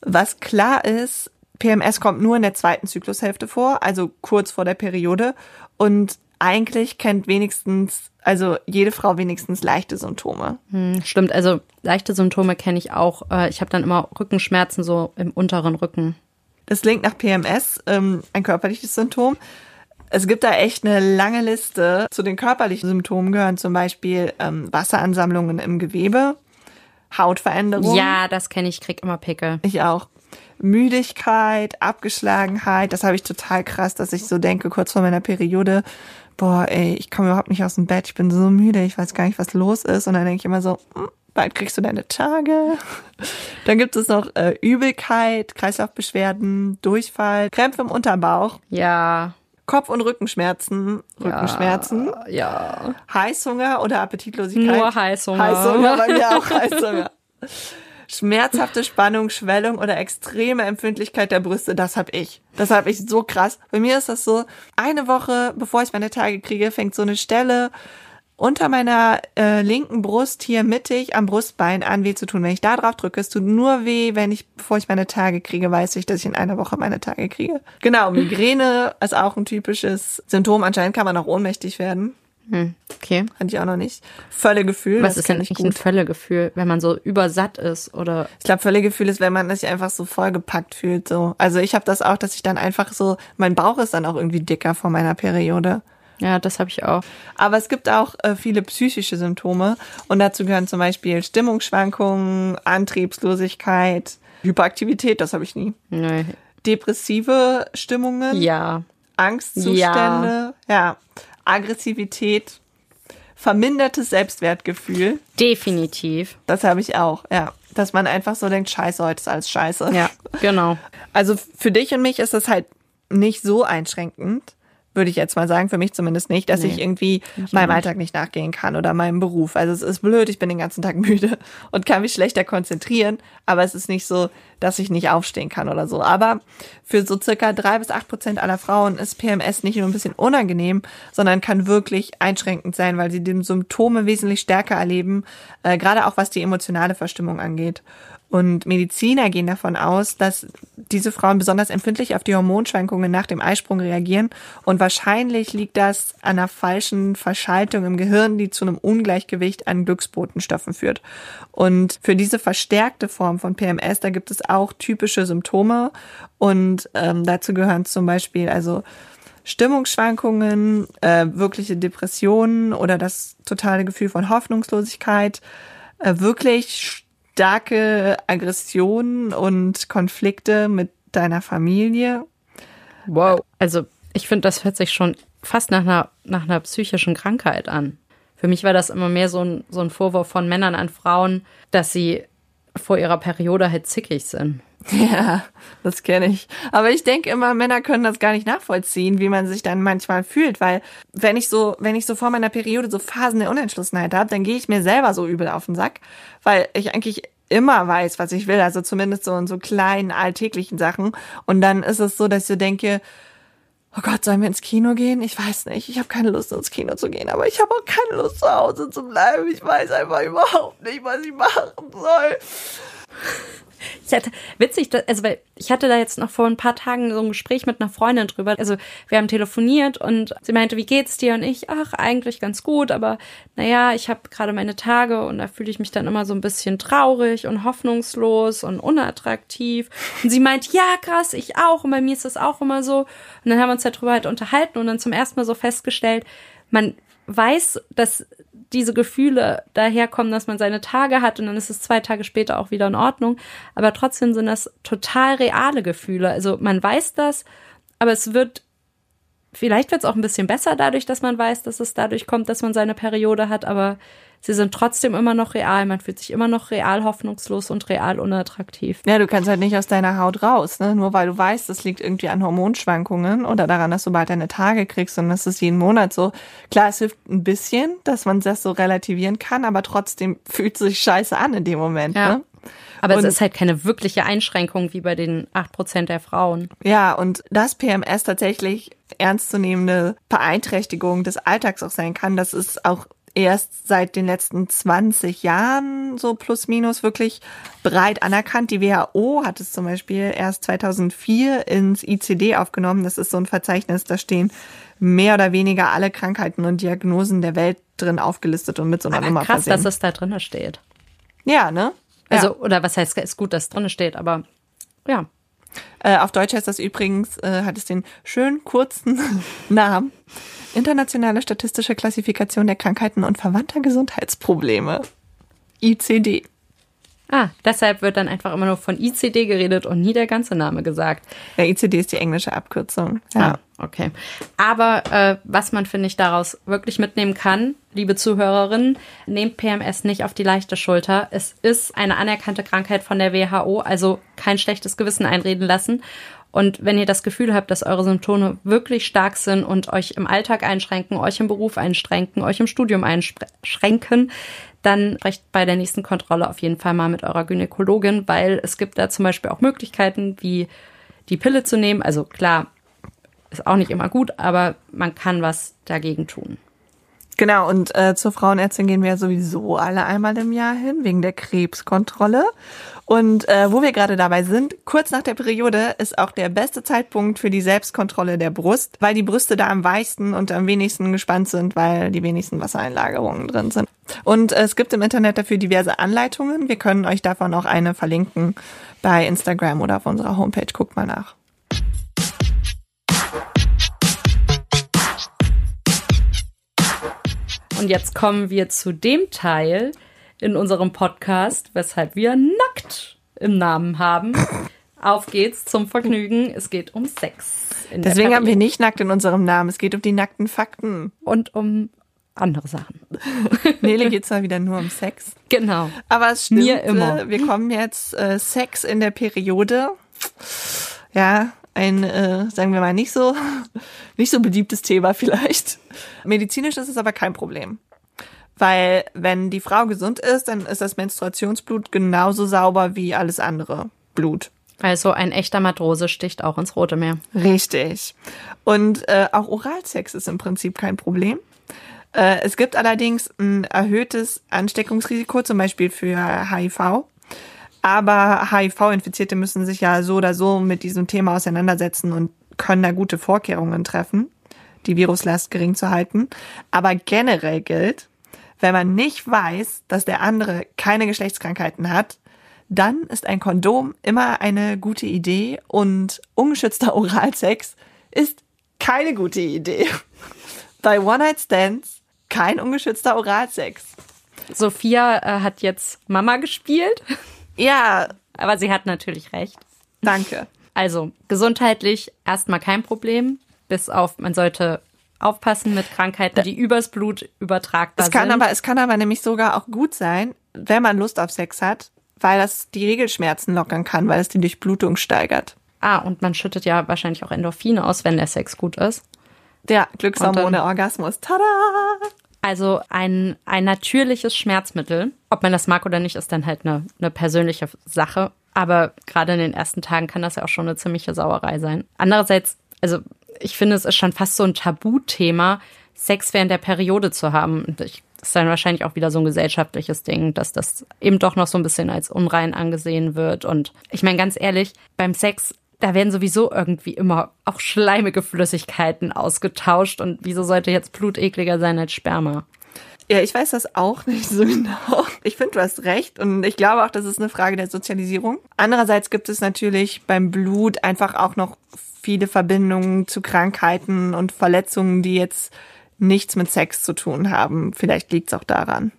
Speaker 1: Was klar ist, PMS kommt nur in der zweiten Zyklushälfte vor, also kurz vor der Periode. Und eigentlich kennt wenigstens, also jede Frau wenigstens leichte Symptome.
Speaker 2: Hm, stimmt, also leichte Symptome kenne ich auch. Äh, ich habe dann immer Rückenschmerzen so im unteren Rücken.
Speaker 1: Das klingt nach PMS, ähm, ein körperliches Symptom. Es gibt da echt eine lange Liste. Zu den körperlichen Symptomen gehören zum Beispiel ähm, Wasseransammlungen im Gewebe, Hautveränderungen.
Speaker 2: Ja, das kenne ich, krieg immer Pickel.
Speaker 1: Ich auch. Müdigkeit, Abgeschlagenheit. Das habe ich total krass, dass ich so denke, kurz vor meiner Periode, boah, ey, ich komme überhaupt nicht aus dem Bett, ich bin so müde, ich weiß gar nicht, was los ist. Und dann denke ich immer so, hm, bald kriegst du deine Tage. Dann gibt es noch äh, Übelkeit, Kreislaufbeschwerden, Durchfall, Krämpfe im Unterbauch.
Speaker 2: Ja.
Speaker 1: Kopf- und Rückenschmerzen, Rückenschmerzen,
Speaker 2: ja, ja.
Speaker 1: Heißhunger oder Appetitlosigkeit.
Speaker 2: Nur Heißhunger.
Speaker 1: Heißhunger, bei mir auch Heißhunger. Schmerzhafte Spannung, Schwellung oder extreme Empfindlichkeit der Brüste, das hab ich. Das hab ich so krass. Bei mir ist das so, eine Woche bevor ich meine Tage kriege, fängt so eine Stelle unter meiner äh, linken Brust hier mittig am Brustbein an weh zu tun. Wenn ich da drauf drücke, es tut nur weh, wenn ich, bevor ich meine Tage kriege, weiß ich, dass ich in einer Woche meine Tage kriege. Genau, Migräne ist auch ein typisches Symptom. Anscheinend kann man auch ohnmächtig werden.
Speaker 2: Hm, okay.
Speaker 1: Hatte ich auch noch nicht. Völlegefühl.
Speaker 2: Was ist denn nicht ein Völlegefühl, wenn man so übersatt ist oder?
Speaker 1: Ich glaube, Völlegefühl ist, wenn man sich einfach so vollgepackt fühlt. So. Also ich habe das auch, dass ich dann einfach so, mein Bauch ist dann auch irgendwie dicker vor meiner Periode.
Speaker 2: Ja, das habe ich auch.
Speaker 1: Aber es gibt auch äh, viele psychische Symptome und dazu gehören zum Beispiel Stimmungsschwankungen, Antriebslosigkeit, Hyperaktivität, das habe ich nie.
Speaker 2: Nee.
Speaker 1: Depressive Stimmungen,
Speaker 2: Ja.
Speaker 1: Angstzustände, ja. Aggressivität, vermindertes Selbstwertgefühl,
Speaker 2: Definitiv.
Speaker 1: das habe ich auch, ja. Dass man einfach so denkt, scheiße, heute ist alles scheiße.
Speaker 2: Ja, genau.
Speaker 1: Also für dich und mich ist das halt nicht so einschränkend, würde ich jetzt mal sagen, für mich zumindest nicht, dass
Speaker 2: Nee,
Speaker 1: ich irgendwie meinem Alltag nicht nachgehen kann oder meinem Beruf. Also es ist blöd, ich bin den ganzen Tag müde und kann mich schlechter konzentrieren, aber es ist nicht so, dass ich nicht aufstehen kann oder so. Aber für so circa drei bis acht Prozent aller Frauen ist PMS nicht nur ein bisschen unangenehm, sondern kann wirklich einschränkend sein, weil sie die Symptome wesentlich stärker erleben, äh, gerade auch was die emotionale Verstimmung angeht. Und Mediziner gehen davon aus, dass diese Frauen besonders empfindlich auf die Hormonschwankungen nach dem Eisprung reagieren. Und wahrscheinlich liegt das an einer falschen Verschaltung im Gehirn, die zu einem Ungleichgewicht an Glücksbotenstoffen führt. Und für diese verstärkte Form von PMS, da gibt es auch typische Symptome. Und ähm, dazu gehören zum Beispiel also Stimmungsschwankungen, äh, wirkliche Depressionen oder das totale Gefühl von Hoffnungslosigkeit, äh, wirklich starke Aggressionen und Konflikte mit deiner Familie.
Speaker 2: Wow. Also ich finde, das hört sich schon fast nach einer, nach einer psychischen Krankheit an. Für mich war das immer mehr so ein, so ein Vorwurf von Männern an Frauen, dass sie vor ihrer Periode halt zickig sind.
Speaker 1: Ja, das kenne ich. Aber ich denke immer, Männer können das gar nicht nachvollziehen, wie man sich dann manchmal fühlt, weil wenn ich so, wenn ich so vor meiner Periode so Phasen der Unentschlossenheit habe, dann gehe ich mir selber so übel auf den Sack, weil ich eigentlich immer weiß, was ich will, also zumindest so in so kleinen alltäglichen Sachen. Und dann ist es so, dass ich so denke, oh Gott, sollen wir ins Kino gehen? Ich weiß nicht, ich habe keine Lust ins Kino zu gehen, aber ich habe auch keine Lust zu Hause zu bleiben. Ich weiß einfach überhaupt nicht, was ich machen soll.
Speaker 2: Ich hatte, witzig, also weil ich hatte da jetzt noch vor ein paar Tagen so ein Gespräch mit einer Freundin drüber. Also wir haben telefoniert und sie meinte, wie geht's dir? Und ich, ach, eigentlich ganz gut, aber naja, ich habe gerade meine Tage und da fühle ich mich dann immer so ein bisschen traurig und hoffnungslos und unattraktiv. Und sie meint, ja, krass, ich auch. Und bei mir ist das auch immer so. Und dann haben wir uns darüber halt unterhalten und dann zum ersten Mal so festgestellt, man weiß, dass diese Gefühle daherkommen, dass man seine Tage hat und dann ist es zwei Tage später auch wieder in Ordnung. Aber trotzdem sind das total reale Gefühle. Also man weiß das, aber es wird, vielleicht wird es auch ein bisschen besser dadurch, dass man weiß, dass es dadurch kommt, dass man seine Periode hat, aber sie sind trotzdem immer noch real. Man fühlt sich immer noch real hoffnungslos und real unattraktiv.
Speaker 1: Ja, du kannst halt nicht aus deiner Haut raus, ne? Nur weil du weißt, das liegt irgendwie an Hormonschwankungen oder daran, dass du bald deine Tage kriegst und das ist jeden Monat so. Klar, es hilft ein bisschen, dass man das so relativieren kann, aber trotzdem fühlt es sich scheiße an in dem Moment,
Speaker 2: Ja.
Speaker 1: ne?
Speaker 2: Aber
Speaker 1: Und-
Speaker 2: es ist halt keine wirkliche Einschränkung wie bei den 8% der Frauen.
Speaker 1: Ja, und dass PMS tatsächlich ernstzunehmende Beeinträchtigung des Alltags auch sein kann, das ist auch erst seit den letzten 20 Jahren so plus minus wirklich breit anerkannt. Die WHO hat es zum Beispiel erst 2004 ins ICD aufgenommen. Das ist so ein Verzeichnis, da stehen mehr oder weniger alle Krankheiten und Diagnosen der Welt drin aufgelistet und mit so einer
Speaker 2: Aber
Speaker 1: Nummer
Speaker 2: krass,
Speaker 1: versehen.
Speaker 2: dass es da drinne steht.
Speaker 1: ja, ne?
Speaker 2: Also,
Speaker 1: ja.
Speaker 2: oder was heißt, ist gut, dass es drinne steht, aber ja.
Speaker 1: Äh, auf Deutsch heißt das übrigens, äh, hat es den schön kurzen Namen. Internationale Statistische Klassifikation der Krankheiten und verwandter Gesundheitsprobleme. ICD.
Speaker 2: Ah, deshalb wird dann einfach immer nur von ICD geredet und nie der ganze Name gesagt.
Speaker 1: Ja, ICD ist die englische Abkürzung. Ja.
Speaker 2: Ah, okay. Aber äh, was man, finde ich, daraus wirklich mitnehmen kann, liebe Zuhörerinnen, nehmt PMS nicht auf die leichte Schulter. Es ist eine anerkannte Krankheit von der WHO, also kein schlechtes Gewissen einreden lassen. Und wenn ihr das Gefühl habt, dass eure Symptome wirklich stark sind und euch im Alltag einschränken, euch im Beruf einschränken, euch im Studium einschränken, dann sprecht bei der nächsten Kontrolle auf jeden Fall mal mit eurer Gynäkologin, weil es gibt da zum Beispiel auch Möglichkeiten, wie die Pille zu nehmen. Also klar, ist auch nicht immer gut, aber man kann was dagegen tun.
Speaker 1: Genau, und äh, zur Frauenärztin gehen wir ja sowieso alle einmal im Jahr hin, wegen der Krebskontrolle. Und äh, wo wir gerade dabei sind, kurz nach der Periode ist auch der beste Zeitpunkt für die Selbstkontrolle der Brust, weil die Brüste da am weichsten und am wenigsten gespannt sind, weil die wenigsten Wassereinlagerungen drin sind. Und äh, es gibt im Internet dafür diverse Anleitungen. Wir können euch davon auch eine verlinken bei Instagram oder auf unserer Homepage. Guckt mal nach.
Speaker 2: Und jetzt kommen wir zu dem Teil in unserem Podcast, weshalb wir nackt im Namen haben. Auf geht's zum Vergnügen. Es geht um Sex.
Speaker 1: Deswegen haben wir nicht nackt in unserem Namen. Es geht um die nackten Fakten.
Speaker 2: Und um andere Sachen.
Speaker 1: Nele geht's mal wieder nur um Sex.
Speaker 2: Genau.
Speaker 1: Aber es stimmt,
Speaker 2: Mir immer.
Speaker 1: wir kommen jetzt äh, Sex in der Periode. Ja, ein, äh, sagen wir mal, nicht so, nicht so beliebtes Thema vielleicht. Medizinisch ist es aber kein Problem. Weil wenn die Frau gesund ist, dann ist das Menstruationsblut genauso sauber wie alles andere Blut.
Speaker 2: Also ein echter Matrose sticht auch ins Rote Meer.
Speaker 1: Richtig. Und äh, auch Oralsex ist im Prinzip kein Problem. Äh, es gibt allerdings ein erhöhtes Ansteckungsrisiko, zum Beispiel für HIV. Aber HIV-Infizierte müssen sich ja so oder so mit diesem Thema auseinandersetzen und können da gute Vorkehrungen treffen, die Viruslast gering zu halten. Aber generell gilt, wenn man nicht weiß, dass der andere keine Geschlechtskrankheiten hat, dann ist ein Kondom immer eine gute Idee und ungeschützter Oralsex ist keine gute Idee. Bei One-Night-Stands kein ungeschützter Oralsex.
Speaker 2: Sophia äh, hat jetzt Mama gespielt.
Speaker 1: Ja,
Speaker 2: Aber sie hat natürlich recht.
Speaker 1: danke.
Speaker 2: Also gesundheitlich erstmal kein Problem, bis auf man sollte aufpassen mit Krankheiten, die übers Blut übertragbar
Speaker 1: Es kann
Speaker 2: sind.
Speaker 1: aber, es kann aber nämlich sogar auch gut sein, wenn man Lust auf Sex hat, weil das die Regelschmerzen lockern kann, weil es die Durchblutung steigert.
Speaker 2: ah, und man schüttet ja wahrscheinlich auch Endorphine aus, wenn der Sex gut ist.
Speaker 1: Der Glückshormone, Orgasmus. Tada!
Speaker 2: Also ein, ein natürliches Schmerzmittel, ob man das mag oder nicht, ist dann halt eine, eine persönliche Sache. Aber gerade in den ersten Tagen kann das ja auch schon eine ziemliche Sauerei sein. Andererseits, also ich finde, es ist schon fast so ein Tabuthema, Sex während der Periode zu haben. Ich, das ist dann wahrscheinlich auch wieder so ein gesellschaftliches Ding, dass das eben doch noch so ein bisschen als unrein angesehen wird. Und ich meine, ganz ehrlich, beim Sex da werden sowieso irgendwie immer auch schleimige Flüssigkeiten ausgetauscht. Und wieso sollte jetzt Blut ekliger sein als Sperma?
Speaker 1: Ja, ich weiß das auch nicht so genau. Ich finde, du hast recht und ich glaube auch, das ist eine Frage der Sozialisierung. Andererseits gibt es natürlich beim Blut einfach auch noch viele Verbindungen zu Krankheiten und Verletzungen, die jetzt nichts mit Sex zu tun haben. Vielleicht liegt es auch daran.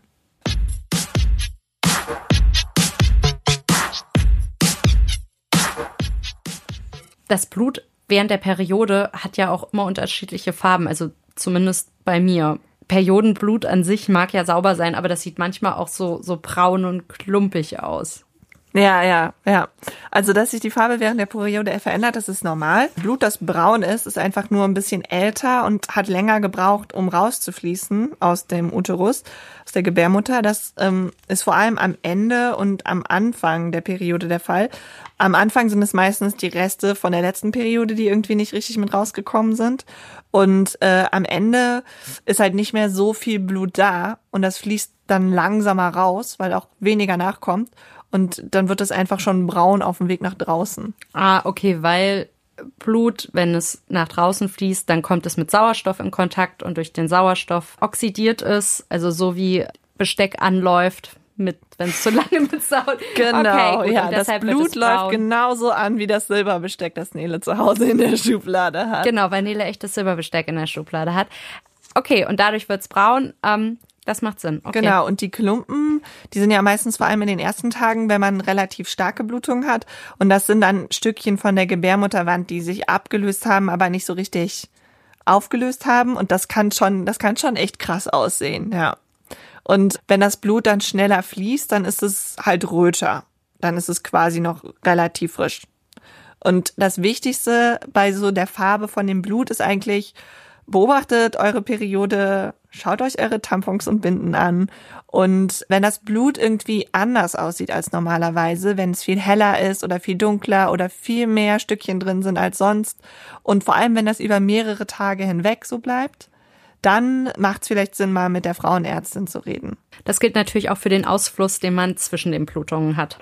Speaker 2: das Blut während der Periode hat ja auch immer unterschiedliche Farben, also zumindest bei mir. Periodenblut an sich mag ja sauber sein, aber das sieht manchmal auch so, so braun und klumpig aus.
Speaker 1: Ja, ja, ja. Also, dass sich die Farbe während der Periode verändert, das ist normal. Blut, das braun ist, ist einfach nur ein bisschen älter und hat länger gebraucht, um rauszufließen aus dem Uterus, aus der Gebärmutter. Das ähm, ist vor allem am Ende und am Anfang der Periode der Fall. Am Anfang sind es meistens die Reste von der letzten Periode, die irgendwie nicht richtig mit rausgekommen sind. Und äh, am Ende ist halt nicht mehr so viel Blut da und das fließt dann langsamer raus, weil auch weniger nachkommt. Und dann wird es einfach schon braun auf dem Weg nach draußen.
Speaker 2: Ah, okay, weil Blut, wenn es nach draußen fließt, dann kommt es mit Sauerstoff in Kontakt und durch den Sauerstoff oxidiert es, also so wie Besteck anläuft, mit wenn es zu lange mit Sauerstoff.
Speaker 1: Genau,
Speaker 2: okay, gut,
Speaker 1: ja, das
Speaker 2: wird
Speaker 1: Blut
Speaker 2: es
Speaker 1: läuft genauso an wie das Silberbesteck, das Nele zu Hause in der Schublade hat.
Speaker 2: Genau, weil Nele echtes Silberbesteck in der Schublade hat. Okay, und dadurch wird's braun. Ähm, das macht Sinn. Okay.
Speaker 1: Genau, und die Klumpen, die sind ja meistens vor allem in den ersten Tagen, wenn man relativ starke Blutung hat. Und das sind dann Stückchen von der Gebärmutterwand, die sich abgelöst haben, aber nicht so richtig aufgelöst haben. Und das kann schon, das kann schon echt krass aussehen, ja. Und wenn das Blut dann schneller fließt, dann ist es halt röter. Dann ist es quasi noch relativ frisch. Und das Wichtigste bei so der Farbe von dem Blut ist eigentlich, beobachtet eure Periode, schaut euch eure Tampons und Binden an. Und wenn das Blut irgendwie anders aussieht als normalerweise, wenn es viel heller ist oder viel dunkler oder viel mehr Stückchen drin sind als sonst und vor allem, wenn das über mehrere Tage hinweg so bleibt, dann macht es vielleicht Sinn, mal mit der Frauenärztin zu reden.
Speaker 2: Das gilt natürlich auch für den Ausfluss, den man zwischen den Blutungen hat.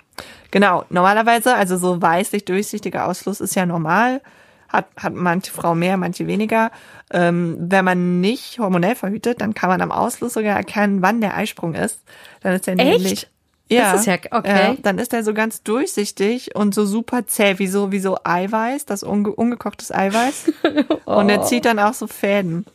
Speaker 1: Genau, normalerweise, also so weißlich durchsichtiger Ausfluss ist ja normal. Hat, hat manche Frau mehr, manche weniger. Ähm, wenn man nicht hormonell verhütet, dann kann man am Ausfluss sogar erkennen, wann der Eisprung ist. Dann ist der
Speaker 2: Echt?
Speaker 1: nämlich.
Speaker 2: Das ist ja- okay.
Speaker 1: Ja, dann ist er so ganz durchsichtig und so super zäh, wie so, wie so Eiweiß, das unge ungekochtes Eiweiß. Und
Speaker 2: Oh.
Speaker 1: er zieht dann auch so Fäden.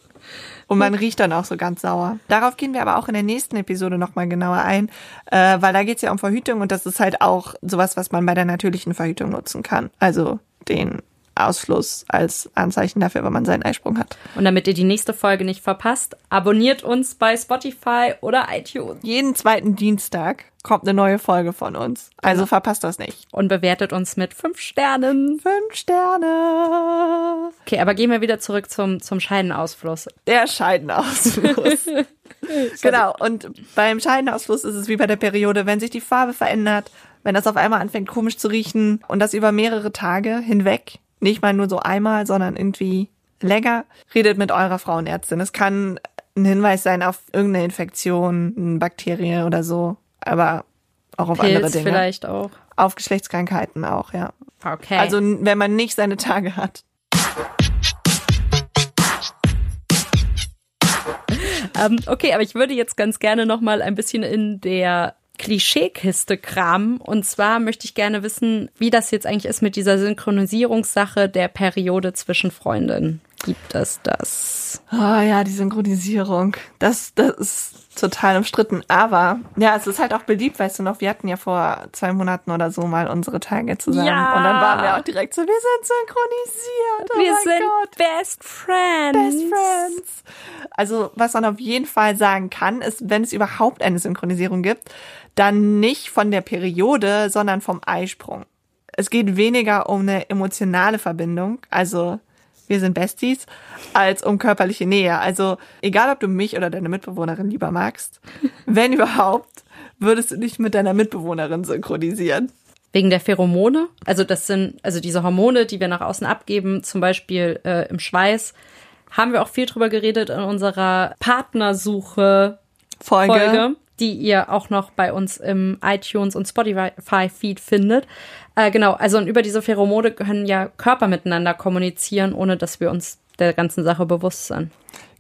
Speaker 1: Und man riecht dann auch so ganz sauer. Darauf gehen wir aber auch in der nächsten Episode nochmal genauer ein, äh, weil da geht's ja um Verhütung und das ist halt auch sowas, was man bei der natürlichen Verhütung nutzen kann. Also den Ausfluss als Anzeichen dafür, wenn man seinen Eisprung hat.
Speaker 2: Und damit ihr die nächste Folge nicht verpasst, abonniert uns bei Spotify oder iTunes
Speaker 1: Jeden zweiten Dienstag kommt eine neue Folge von uns. Also verpasst das nicht.
Speaker 2: und bewertet uns mit fünf Sternen.
Speaker 1: Fünf Sterne.
Speaker 2: Okay, aber gehen wir wieder zurück zum, zum Scheidenausfluss.
Speaker 1: Der Scheidenausfluss. genau. Und beim Scheidenausfluss ist es wie bei der Periode, wenn sich die Farbe verändert, wenn das auf einmal anfängt komisch zu riechen und das über mehrere Tage hinweg, nicht mal nur so einmal, sondern irgendwie länger, redet mit eurer Frauenärztin. Es kann ein Hinweis sein auf irgendeine Infektion, eine Bakterie oder so, aber auch auf andere
Speaker 2: Pilz
Speaker 1: Dinge.
Speaker 2: vielleicht auch.
Speaker 1: Auf Geschlechtskrankheiten auch, ja.
Speaker 2: Okay.
Speaker 1: Also wenn man nicht seine Tage hat.
Speaker 2: Ähm, okay, aber ich würde jetzt ganz gerne noch mal ein bisschen in der Klischeekiste kramen. Und zwar möchte ich gerne wissen, wie das jetzt eigentlich ist mit dieser Synchronisierungssache der Periode zwischen Freundinnen. Gibt es das?
Speaker 1: Oh ja, die Synchronisierung. Das, das ist total umstritten. Aber ja, es ist halt auch beliebt, weißt du noch, wir hatten ja vor zwei Monaten oder so mal unsere Tage zusammen.
Speaker 2: Ja.
Speaker 1: Und dann waren wir auch direkt so, wir sind synchronisiert. Oh
Speaker 2: Wir
Speaker 1: mein
Speaker 2: sind
Speaker 1: Gott.
Speaker 2: Best Friends.
Speaker 1: Best Friends. Also, was man auf jeden Fall sagen kann, ist, wenn es überhaupt eine Synchronisierung gibt, dann nicht von der Periode, sondern vom Eisprung. Es geht weniger um eine emotionale Verbindung, also wir sind Besties, als um körperliche Nähe. Also, egal ob du mich oder deine Mitbewohnerin lieber magst, wenn überhaupt, würdest du dich mit deiner Mitbewohnerin synchronisieren.
Speaker 2: Wegen der Pheromone. Also das sind, also diese Hormone, die wir nach außen abgeben, zum Beispiel äh, im Schweiß, haben wir auch viel drüber geredet in unserer Partnersuche
Speaker 1: Folge.
Speaker 2: Folge, die ihr auch noch bei uns im iTunes und Spotify-Feed findet. Äh, genau, also und über diese Pheromone können ja Körper miteinander kommunizieren, ohne dass wir uns der ganzen Sache bewusst sind.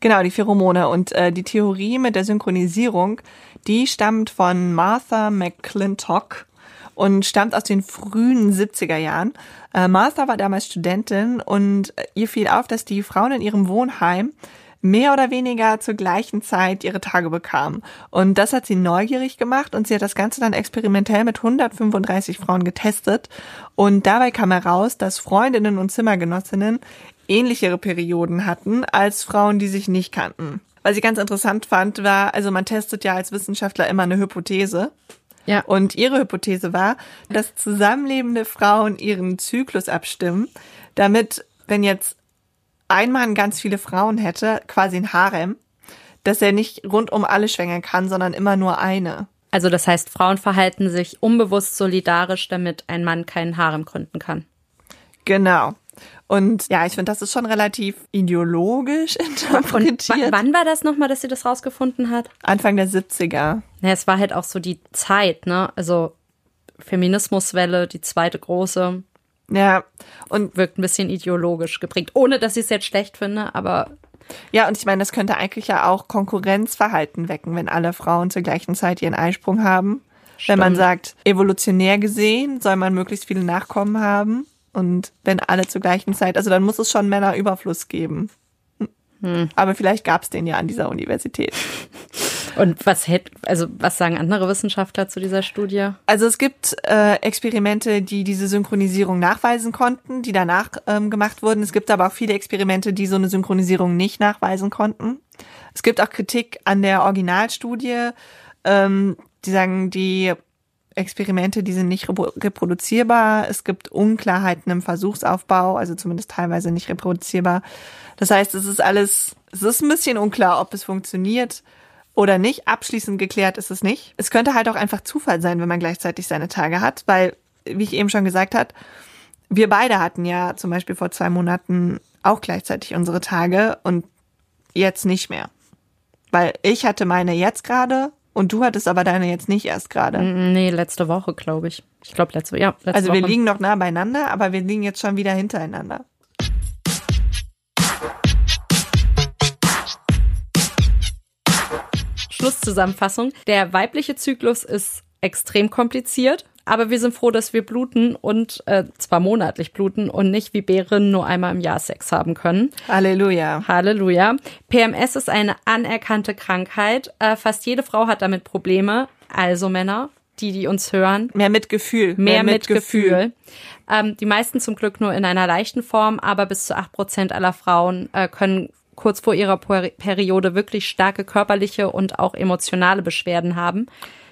Speaker 1: Genau, die Pheromone. Und äh, die Theorie mit der Synchronisierung, die stammt von Martha McClintock und stammt aus den frühen 70er Jahren. Äh, Martha war damals Studentin und ihr fiel auf, dass die Frauen in ihrem Wohnheim mehr oder weniger zur gleichen Zeit ihre Tage bekamen. Und das hat sie neugierig gemacht und sie hat das Ganze dann experimentell mit 135 Frauen getestet. Und dabei kam heraus, dass Freundinnen und Zimmergenossinnen ähnlichere Perioden hatten als Frauen, die sich nicht kannten. Was ich ganz interessant fand, war, also man testet ja als Wissenschaftler immer eine Hypothese.
Speaker 2: Ja.
Speaker 1: Und ihre Hypothese war, dass zusammenlebende Frauen ihren Zyklus abstimmen, damit, wenn jetzt ein Mann ganz viele Frauen hätte, quasi ein Harem, dass er nicht rundum alle schwängern kann, sondern immer nur eine.
Speaker 2: Also das heißt, Frauen verhalten sich unbewusst solidarisch, damit ein Mann keinen Harem gründen kann.
Speaker 1: Genau. Und ja, ich finde, das ist schon relativ ideologisch
Speaker 2: Und
Speaker 1: interpretiert.
Speaker 2: w- wann war das nochmal, dass sie das rausgefunden hat?
Speaker 1: Anfang der 70er.
Speaker 2: Ja, es war halt auch so die Zeit, ne? Also Feminismuswelle, die zweite große,
Speaker 1: Ja, und
Speaker 2: wirkt ein bisschen ideologisch geprägt. Ohne, dass ich es jetzt schlecht finde, aber
Speaker 1: ja, und ich meine, das könnte eigentlich ja auch Konkurrenzverhalten wecken, wenn alle Frauen zur gleichen Zeit ihren Eisprung haben. Wenn man
Speaker 2: Stimmt.
Speaker 1: sagt, evolutionär gesehen soll man möglichst viele Nachkommen haben. Und wenn alle zur gleichen Zeit, also dann muss es schon Männerüberfluss geben.
Speaker 2: Hm.
Speaker 1: Aber vielleicht gab es den ja an dieser Universität.
Speaker 2: Und was hätte, also was sagen andere Wissenschaftler zu dieser Studie?
Speaker 1: Also es gibt äh, Experimente, die diese Synchronisierung nachweisen konnten, die danach ähm, gemacht wurden. Es gibt aber auch viele Experimente, die so eine Synchronisierung nicht nachweisen konnten. Es gibt auch Kritik an der Originalstudie. Ähm, die sagen, die Experimente, die sind nicht repro- reproduzierbar. Es gibt Unklarheiten im Versuchsaufbau, also zumindest teilweise nicht reproduzierbar. Das heißt, es ist alles, es ist ein bisschen unklar, ob es funktioniert oder nicht. Abschließend geklärt ist es nicht. Es könnte halt auch einfach Zufall sein, wenn man gleichzeitig seine Tage hat, weil, wie ich eben schon gesagt hat, wir beide hatten ja zum Beispiel vor zwei Monaten auch gleichzeitig unsere Tage und jetzt nicht mehr. Weil ich hatte meine jetzt gerade und du hattest aber deine jetzt nicht erst gerade.
Speaker 2: Nee, letzte Woche, glaube ich. Ich glaube, letzte, ja, letzte
Speaker 1: Also
Speaker 2: Woche.
Speaker 1: wir liegen noch nah beieinander, aber wir liegen jetzt schon wieder hintereinander.
Speaker 2: Schlusszusammenfassung. Der weibliche Zyklus ist extrem kompliziert, aber wir sind froh, dass wir bluten und äh, zwar monatlich bluten und nicht wie Bären nur einmal im Jahr Sex haben können.
Speaker 1: Halleluja.
Speaker 2: Halleluja. PMS ist eine anerkannte Krankheit. Äh, fast jede Frau hat damit Probleme. Also Männer, die, die uns hören,
Speaker 1: Mehr Mitgefühl.
Speaker 2: mehr Mitgefühl. Ähm, die meisten zum Glück nur in einer leichten Form, aber bis zu acht Prozent aller Frauen äh, können kurz vor ihrer Peri- Periode wirklich starke körperliche und auch emotionale Beschwerden haben.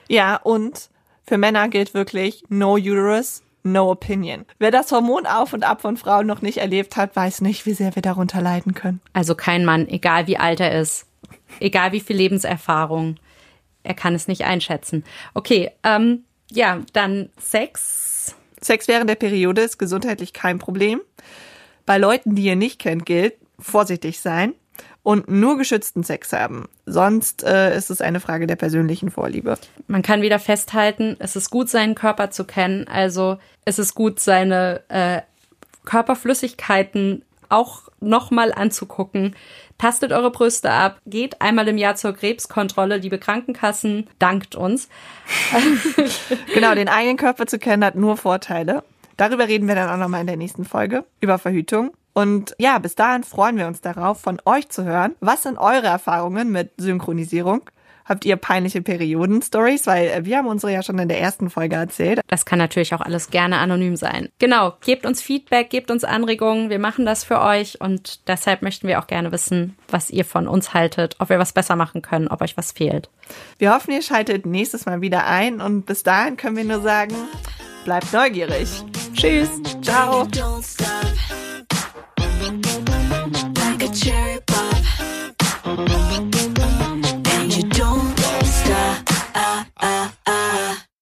Speaker 1: Ja, und für Männer gilt wirklich no uterus, no opinion. Wer das Hormon auf und ab von Frauen noch nicht erlebt hat, weiß nicht, wie sehr wir darunter leiden können.
Speaker 2: Also kein Mann, egal wie alt er ist, egal wie viel Lebenserfahrung, er kann es nicht einschätzen. Okay, ähm, ja, dann Sex.
Speaker 1: Sex während der Periode ist gesundheitlich kein Problem. Bei Leuten, die ihr nicht kennt, gilt vorsichtig sein und nur geschützten Sex haben. Sonst äh, ist es eine Frage der persönlichen Vorliebe.
Speaker 2: Man kann wieder festhalten, es ist gut, seinen Körper zu kennen. Also es ist gut, seine äh, Körperflüssigkeiten auch nochmal anzugucken. Tastet eure Brüste ab, geht einmal im Jahr zur Krebskontrolle. Liebe Krankenkassen, dankt uns.
Speaker 1: Genau, den eigenen Körper zu kennen hat nur Vorteile. Darüber reden wir dann auch nochmal in der nächsten Folge, über Verhütung. Und ja, bis dahin freuen wir uns darauf, von euch zu hören. Was sind eure Erfahrungen mit Synchronisierung? Habt ihr peinliche Perioden-Stories? Weil äh, wir haben unsere ja schon in der ersten Folge erzählt.
Speaker 2: Das kann natürlich auch alles gerne anonym sein. Genau, gebt uns Feedback, gebt uns Anregungen. Wir machen das für euch und deshalb möchten wir auch gerne wissen, was ihr von uns haltet, ob wir was besser machen können, ob euch was fehlt.
Speaker 1: Wir hoffen, ihr schaltet nächstes Mal wieder ein und bis dahin können wir nur sagen, bleibt neugierig. Tschüss. Ciao.
Speaker 3: like a cherry pop.